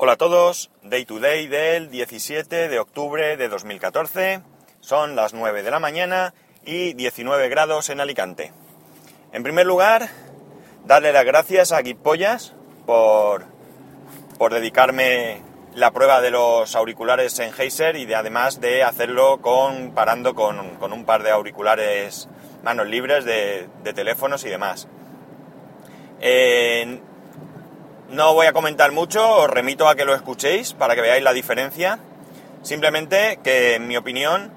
Hola a todos, Day to Day del 17 de octubre de 2014. Son las 9 de la mañana y 19 grados en Alicante. En primer lugar, darle las gracias a Guipollas por, por dedicarme la prueba de los auriculares Sennheiser y de, además de hacerlo comparando con, con un par de auriculares manos libres de, de teléfonos y demás. No voy a comentar mucho, os remito a que lo escuchéis para que veáis la diferencia. Simplemente que, en mi opinión,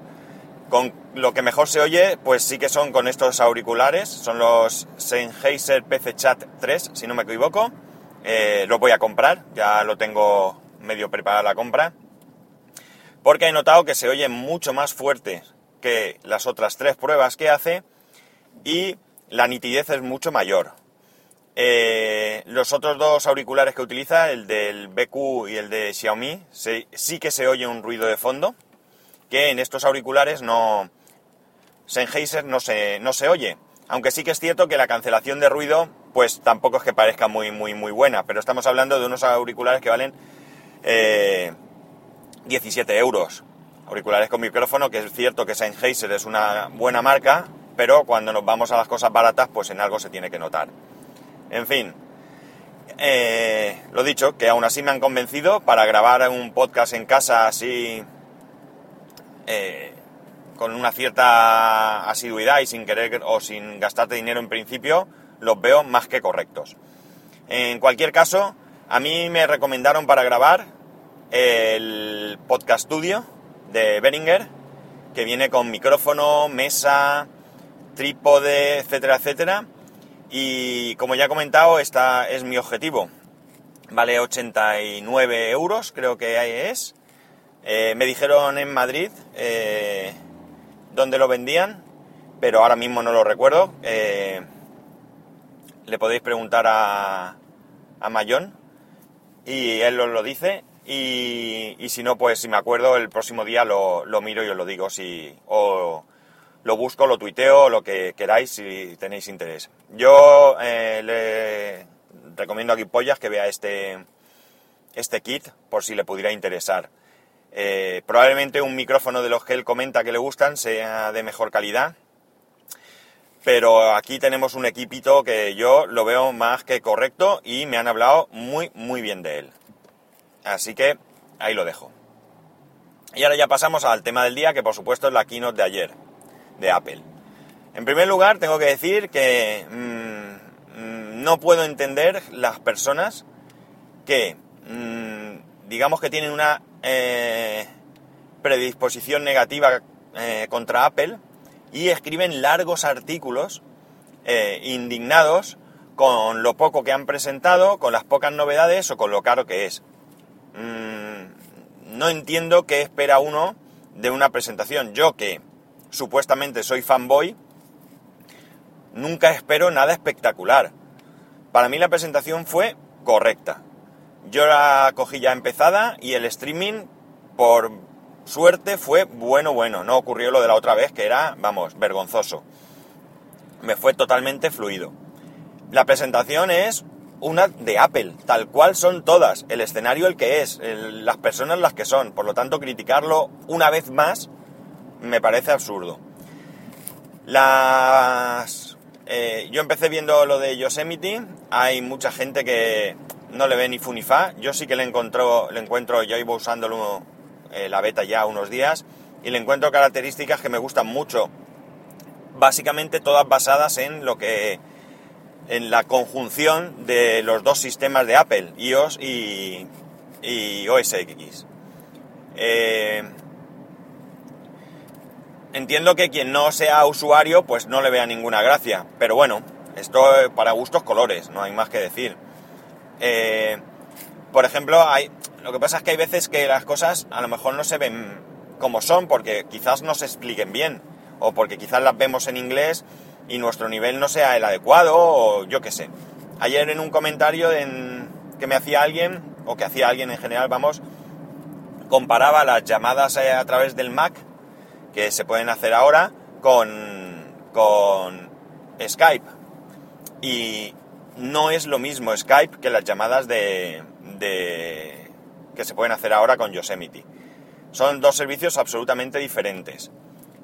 con lo que mejor se oye, pues sí que son con estos auriculares. Son los Sennheiser PC Chat 3, si no me equivoco. Eh, los voy a comprar, ya lo tengo medio preparada la compra. Porque he notado que se oye mucho más fuerte que las otras tres pruebas que hace y la nitidez es mucho mayor. Eh, los otros dos auriculares que utiliza, el del BQ y el de Xiaomi, sí que se oye un ruido de fondo, que en estos auriculares no... Sennheiser no se, no se oye. Aunque sí que es cierto que la cancelación de ruido, pues tampoco es que parezca muy, muy, muy buena, pero estamos hablando de unos auriculares que valen 17 eh, euros. Auriculares con micrófono, que es cierto que Sennheiser es una buena marca, pero cuando nos vamos a las cosas baratas, pues en algo se tiene que notar. En fin, eh, lo dicho, que aún así me han convencido para grabar un podcast en casa así eh, con una cierta asiduidad y sin querer o sin gastarte dinero en principio, los veo más que correctos. En cualquier caso, a mí me recomendaron para grabar el podcast studio de Behringer, que viene con micrófono, mesa, trípode, etcétera, etcétera y como ya he comentado, esta es mi objetivo. Vale 89 euros, creo que es. Eh, me dijeron en Madrid eh, dónde lo vendían, pero ahora mismo no lo recuerdo. Eh, le podéis preguntar a, a Mayón y él os lo dice. Y, si no, pues si me acuerdo, el próximo día lo, lo miro y os lo digo. Si, o, lo busco, lo tuiteo, lo que queráis si tenéis interés. Yo eh, le recomiendo a Pollas que vea este, este kit por si le pudiera interesar. Eh, probablemente un micrófono de los que él comenta que le gustan sea de mejor calidad, pero aquí tenemos un equipito que yo lo veo más que correcto y me han hablado muy, muy bien de él. Así que ahí lo dejo. Y ahora ya pasamos al tema del día, que por supuesto es la keynote de ayer de Apple. En primer lugar, tengo que decir que mm, mm, no puedo entender las personas que, mm, digamos que tienen una eh, predisposición negativa eh, contra Apple y escriben largos artículos eh, indignados con lo poco que han presentado, con las pocas novedades o con lo caro que es. no entiendo qué espera uno de una presentación. Yo que supuestamente soy fanboy, nunca espero nada espectacular. Para mí la presentación fue correcta. Yo la cogí ya empezada y el streaming, por suerte, fue bueno, bueno. No ocurrió lo de la otra vez, que era, vamos, vergonzoso. Me fue totalmente fluido. La presentación es una de Apple, tal cual son todas. El escenario el que es, las personas las que son. Por lo tanto, criticarlo una vez más me parece absurdo. Las, eh, yo empecé viendo lo de Yosemite, hay mucha gente que no le ve ni funifa, yo sí que le, encontró, le encuentro, yo iba usándolo eh, la beta ya unos días, y le encuentro características que me gustan mucho, básicamente todas basadas en lo que en la conjunción de los dos sistemas de Apple, iOS y, OS X. Eh, Entiendo que quien no sea usuario pues no le vea ninguna gracia, pero bueno, esto para gustos colores, no hay más que decir. Eh, por ejemplo, hay, lo que pasa es que hay veces que las cosas a lo mejor no se ven como son porque quizás no se expliquen bien o porque quizás las vemos en inglés y nuestro nivel no sea el adecuado o yo qué sé. Ayer en un comentario en, que me hacía alguien, o que hacía alguien en general, vamos, comparaba las llamadas eh, a través del Mac que se pueden hacer ahora con, con Skype. Y no es lo mismo Skype que las llamadas de, que se pueden hacer ahora con Yosemite. Son dos servicios absolutamente diferentes.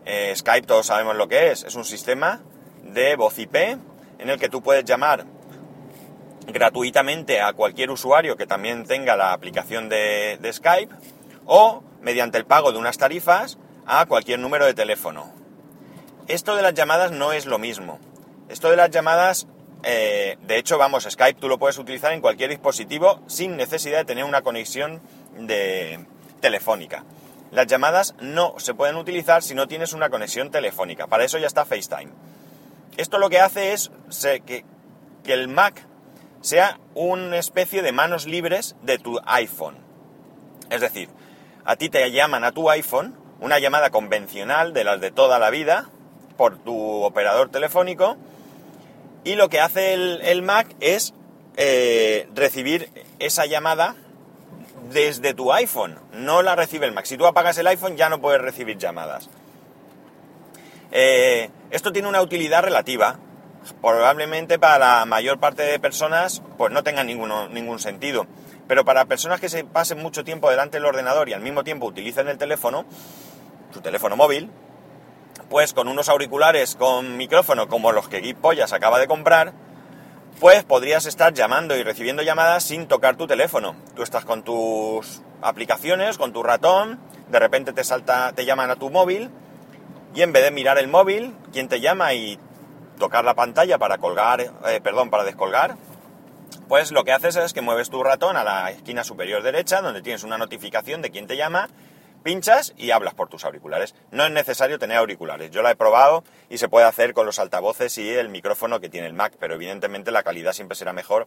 Eh, Skype todos sabemos lo que es, es un sistema de voz IP en el que tú puedes llamar gratuitamente a cualquier usuario que también tenga la aplicación de, de Skype o mediante el pago de unas tarifas a cualquier número de teléfono. Esto de las llamadas no es lo mismo. Esto de las llamadas, eh, de hecho, vamos, Skype tú lo puedes utilizar en cualquier dispositivo sin necesidad de tener una conexión de telefónica. Las llamadas no se pueden utilizar si no tienes una conexión telefónica. Para eso ya está FaceTime. Esto lo que hace es que, que el Mac sea una especie de manos libres de tu iPhone. Es decir, a ti te llaman a tu iPhone una llamada convencional de las de toda la vida por tu operador telefónico y lo que hace el, Mac es eh, recibir esa llamada desde tu iPhone, no la recibe el Mac. Si tú apagas el iPhone ya no puedes recibir llamadas. Eh, esto tiene una utilidad relativa. Probablemente para la mayor parte de personas pues no tenga ningún sentido. Pero para personas que se pasen mucho tiempo delante del ordenador y al mismo tiempo utilicen el teléfono, su teléfono móvil, pues con unos auriculares con micrófono como los que Geek acaba de comprar, pues podrías estar llamando y recibiendo llamadas sin tocar tu teléfono. Tú estás con tus aplicaciones, con tu ratón, de repente te salta, te llaman a tu móvil y en vez de mirar el móvil, quien te llama y tocar la pantalla para colgar, eh, perdón, para descolgar, pues lo que haces es que mueves tu ratón a la esquina superior derecha, donde tienes una notificación de quién te llama pinchas y hablas por tus auriculares. No es necesario tener auriculares. Yo la he probado y se puede hacer con los altavoces y el micrófono que tiene el Mac, pero evidentemente la calidad siempre será mejor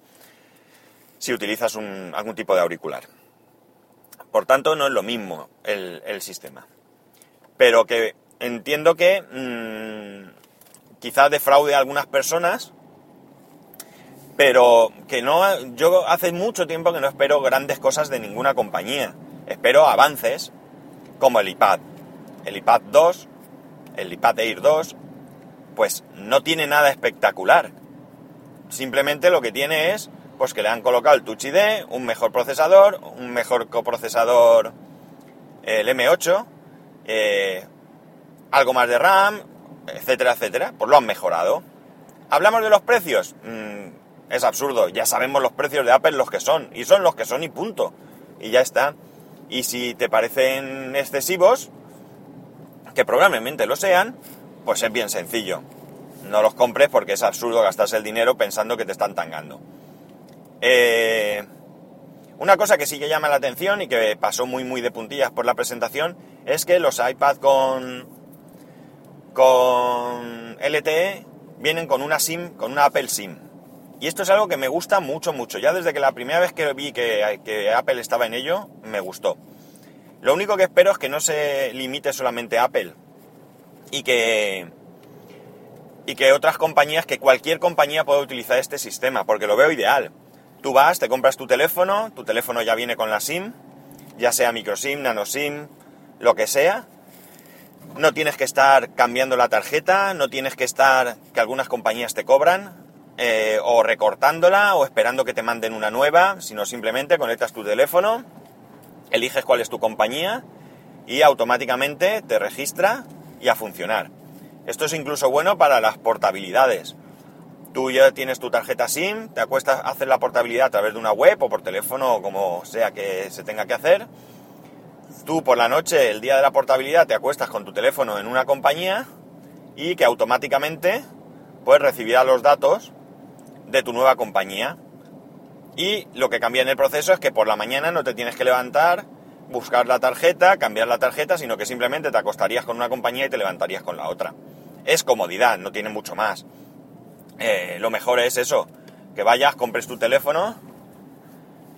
si utilizas algún tipo de auricular. Por tanto, no es lo mismo el, sistema. Pero que entiendo que mm, quizás defraude a algunas personas, pero que no. Yo hace mucho tiempo que no espero grandes cosas de ninguna compañía. Espero avances, como el iPad. El iPad 2, el iPad Air 2, pues no tiene nada espectacular. Simplemente lo que tiene es pues que le han colocado el Touch ID, un mejor procesador, un mejor coprocesador el M8, eh, algo más de RAM, etcétera, etcétera. Pues lo han mejorado. ¿Hablamos de los precios? Mm, es absurdo, ya sabemos los precios de Apple los que son, y son los que son y punto. Y ya está. Y si te parecen excesivos, que probablemente lo sean, pues es bien sencillo. No los compres porque es absurdo gastarse el dinero pensando que te están tangando. Eh, una cosa que sí que llama la atención y que pasó muy muy de puntillas por la presentación es que los iPad con, con LTE vienen con una SIM, con una Apple SIM. Y esto es algo que me gusta mucho, mucho. Ya desde que la primera vez que vi que, Apple estaba en ello, me gustó. Lo único que espero es que no se limite solamente a Apple y que, y que otras compañías, que cualquier compañía pueda utilizar este sistema, porque lo veo ideal. Tú vas, te compras tu teléfono, tu teléfono ya viene con la SIM, ya sea microSIM, nanoSIM, lo que sea. No tienes que estar cambiando la tarjeta, no tienes que estar que algunas compañías te cobran, eh, o recortándola o esperando que te manden una nueva, sino simplemente conectas tu teléfono, eliges cuál es tu compañía y automáticamente te registra y a funcionar. Esto es incluso bueno para las portabilidades. Tú ya tienes tu tarjeta SIM, te acuestas, hacer la portabilidad a través de una web o por teléfono o como sea que se tenga que hacer. Tú por la noche, el día de la portabilidad, te acuestas con tu teléfono en una compañía y que automáticamente pues recibirá los datos de tu nueva compañía. Y lo que cambia en el proceso es que por la mañana no te tienes que levantar, buscar la tarjeta, cambiar la tarjeta, sino que simplemente te acostarías con una compañía y te levantarías con la otra. Es comodidad, no tiene mucho más. Eh, lo mejor es eso, que vayas, compres tu teléfono,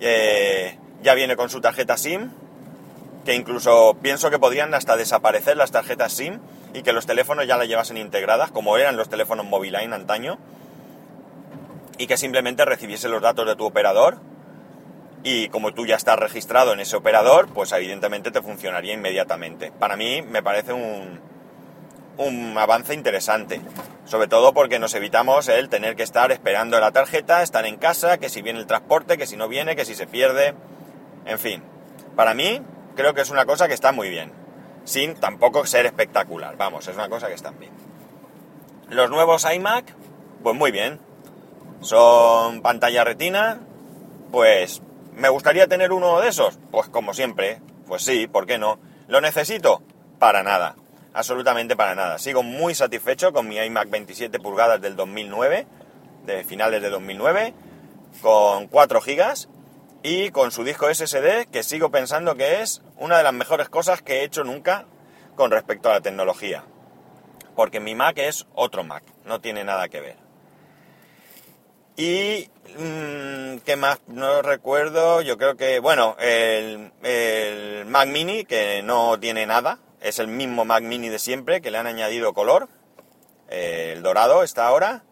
eh, ya viene con su tarjeta SIM, que incluso pienso que podrían hasta desaparecer las tarjetas SIM y que los teléfonos ya las llevasen integradas, como eran los teléfonos Moviline antaño y que simplemente recibiese los datos de tu operador y como tú ya estás registrado en ese operador, pues evidentemente te funcionaría inmediatamente. Para mí me parece un, un avance interesante, sobre todo porque nos evitamos el tener que estar esperando la tarjeta, estar en casa, que si viene el transporte, que si no viene, que si se pierde, en fin. Para mí, creo que es una cosa que está muy bien. Sin tampoco ser espectacular. Vamos, es una cosa que está bien. Los nuevos iMac, pues muy bien. Son pantalla retina. Pues, ¿me gustaría tener uno de esos? Pues como siempre. Pues sí, ¿por qué no? ¿Lo necesito? Para nada. Absolutamente para nada. Sigo muy satisfecho con mi iMac 27 pulgadas del 2009, de finales de 2009, con 4 GB y con su disco SSD que sigo pensando que es una de las mejores cosas que he hecho nunca con respecto a la tecnología. Porque mi Mac es otro Mac, no tiene nada que ver. Y mmm, qué más no recuerdo, yo creo que, bueno, el, el, Mac Mini, que no tiene nada, es el mismo Mac Mini de siempre, que le han añadido color, el dorado está ahora,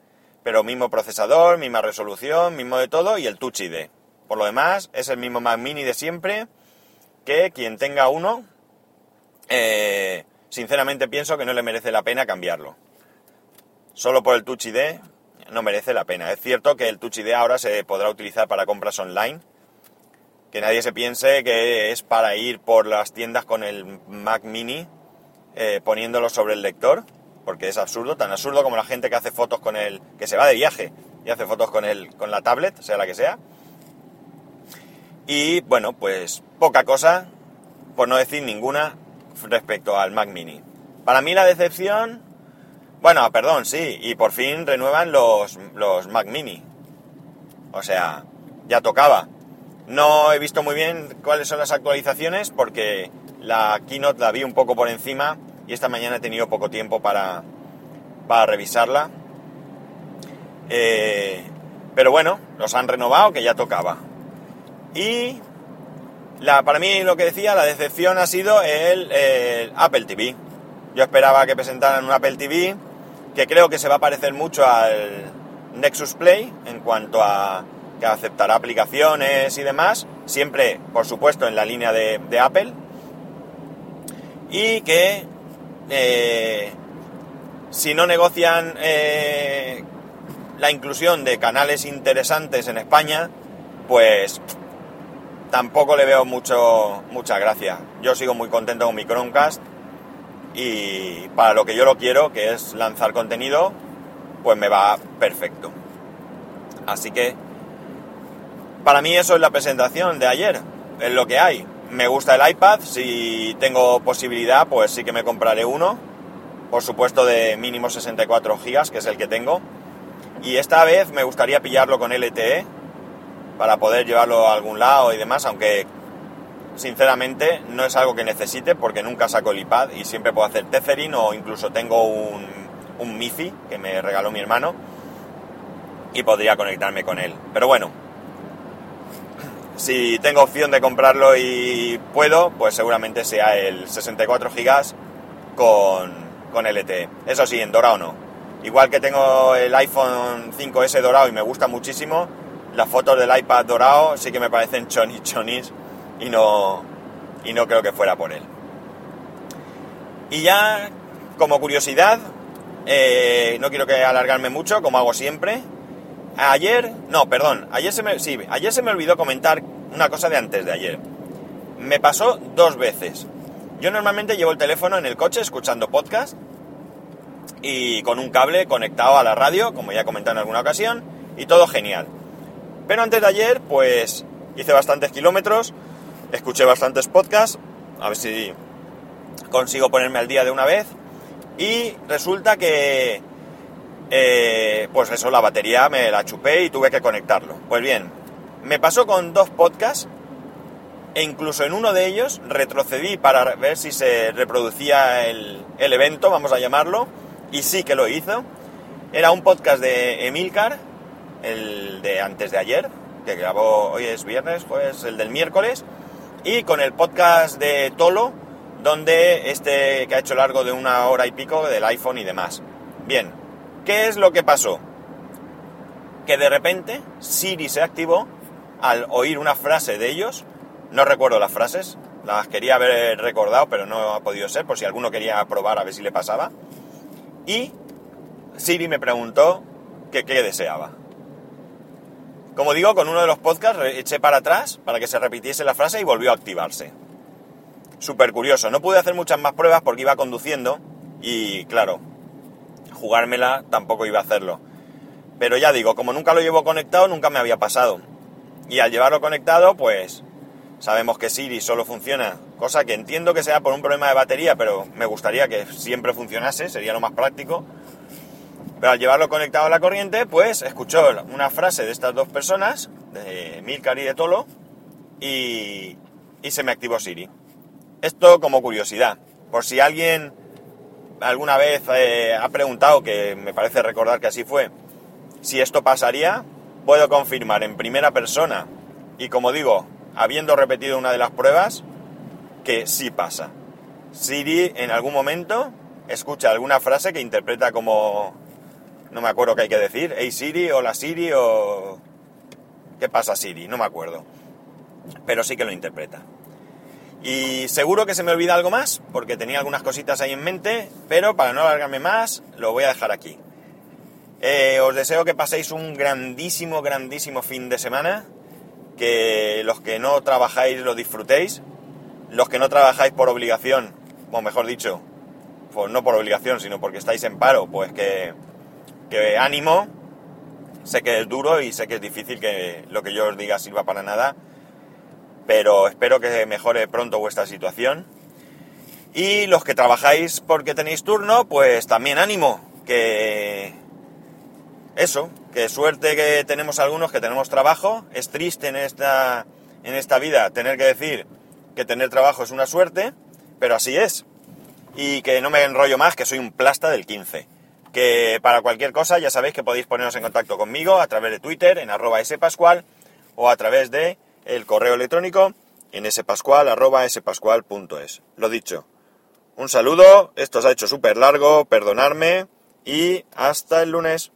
pero mismo procesador, misma resolución, mismo de todo, y el Touch ID. Por lo demás, es el mismo Mac Mini de siempre, que quien tenga uno, eh, sinceramente pienso que no le merece la pena cambiarlo. Solo por el Touch ID no merece la pena. Es cierto que el Touch ID ahora se podrá utilizar para compras online, que nadie se piense que es para ir por las tiendas con el Mac Mini eh, poniéndolo sobre el lector, porque es absurdo, tan absurdo como la gente que hace fotos con el, que se va de viaje y hace fotos con el, con la tablet, sea la que sea. Y bueno, pues poca cosa, por no decir ninguna, respecto al Mac Mini. Para mí la decepción, bueno, perdón, sí, y por fin renuevan los, los Mac Mini. O sea, ya tocaba. No he visto muy bien cuáles son las actualizaciones porque la keynote la vi un poco por encima y esta mañana he tenido poco tiempo para, para revisarla. Eh, pero bueno, los han renovado que ya tocaba. Y la, para mí lo que decía, la decepción ha sido el, Apple TV. Yo esperaba que presentaran un Apple TV que creo que se va a parecer mucho al Nexus Play en cuanto a que aceptará aplicaciones y demás, siempre, por supuesto, en la línea de, Apple. Y que eh, si no negocian eh, la inclusión de canales interesantes en España, pues tampoco le veo mucho, mucha gracia. Yo sigo muy contento con mi Chromecast y para lo que yo lo quiero, que es lanzar contenido, pues me va perfecto. Así que para mí eso es la presentación de ayer, es lo que hay. Me gusta el iPad, si tengo posibilidad, pues sí que me compraré uno, por supuesto de mínimo 64 GB, que es el que tengo. Y esta vez me gustaría pillarlo con LTE, para poder llevarlo a algún lado y demás, aunque sinceramente no es algo que necesite porque nunca saco el iPad y siempre puedo hacer tethering o incluso tengo un, un MIFI que me regaló mi hermano y podría conectarme con él. Pero bueno, si tengo opción de comprarlo y puedo, pues seguramente sea el 64 GB con, con LTE. Eso sí, en dorado no. Igual que tengo el iPhone 5S dorado y me gusta muchísimo, las fotos del iPad dorado sí que me parecen chonis chonis y no, y no creo que fuera por él. Y ya, como curiosidad, eh, no quiero que alargarme mucho, como hago siempre. Ayer, no, perdón, ayer se me, sí, ayer se me olvidó comentar una cosa de antes de ayer. Me pasó dos veces. Yo normalmente llevo el teléfono en el coche escuchando podcast y con un cable conectado a la radio, como ya he comentado en alguna ocasión, y todo genial. Pero antes de ayer, pues hice bastantes kilómetros, escuché bastantes podcasts, a ver si consigo ponerme al día de una vez. Y resulta que, eh, pues eso, la batería me la chupé y tuve que conectarlo. Pues bien, me pasó con dos podcasts e incluso en uno de ellos retrocedí para ver si se reproducía el, el evento, vamos a llamarlo, y sí que lo hizo. Era un podcast de Emilcar, el de antes de ayer, que grabó, hoy es viernes, pues el del miércoles, y con el podcast de Tolo, donde este que ha hecho largo de una hora y pico del iPhone y demás. Bien, ¿qué es lo que pasó? Que de repente Siri se activó al oír una frase de ellos, no recuerdo las frases, las quería haber recordado, pero no ha podido ser, por si alguno quería probar a ver si le pasaba, y Siri me preguntó qué deseaba. Como digo, con uno de los podcasts eché para atrás para que se repitiese la frase y volvió a activarse. Súper curioso. No pude hacer muchas más pruebas porque iba conduciendo y, claro, jugármela tampoco iba a hacerlo. Pero ya digo, como nunca lo llevo conectado, nunca me había pasado. Y al llevarlo conectado, pues sabemos que Siri solo funciona, cosa que entiendo que sea por un problema de batería, pero me gustaría que siempre funcionase, sería lo más práctico. Pero al llevarlo conectado a la corriente, pues escuchó una frase de estas dos personas, de Milcar y de Tolo, y, se me activó Siri. Esto como curiosidad, por si alguien alguna vez eh, ha preguntado, que me parece recordar que así fue, si esto pasaría, puedo confirmar en primera persona, y como digo, habiendo repetido una de las pruebas, que sí pasa. Siri en algún momento escucha alguna frase que interpreta como... No me acuerdo qué hay que decir. Hey Siri, hola Siri o... ¿Qué pasa Siri? No me acuerdo. Pero sí que lo interpreta. Y seguro que se me olvida algo más, porque tenía algunas cositas ahí en mente, pero para no alargarme más, lo voy a dejar aquí. Eh, os deseo que paséis un grandísimo, grandísimo fin de semana, que los que no trabajáis lo disfrutéis, los que no trabajáis por obligación, o mejor dicho, pues no por obligación, sino porque estáis en paro, pues que, que ánimo, sé que es duro y sé que es difícil que lo que yo os diga sirva para nada, pero espero que mejore pronto vuestra situación. Y los que trabajáis porque tenéis turno, pues también ánimo, que eso, que suerte que tenemos algunos que tenemos trabajo, es triste en esta, en esta vida tener que decir que tener trabajo es una suerte, pero así es. Y que no me enrollo más, que soy un plasta del 15. Que para cualquier cosa ya sabéis que podéis poneros en contacto conmigo a través de Twitter en arroba spascual o a través de el correo electrónico en spascual arroba spascual.es. Lo dicho, un saludo, esto se ha hecho súper largo, perdonadme y hasta el lunes.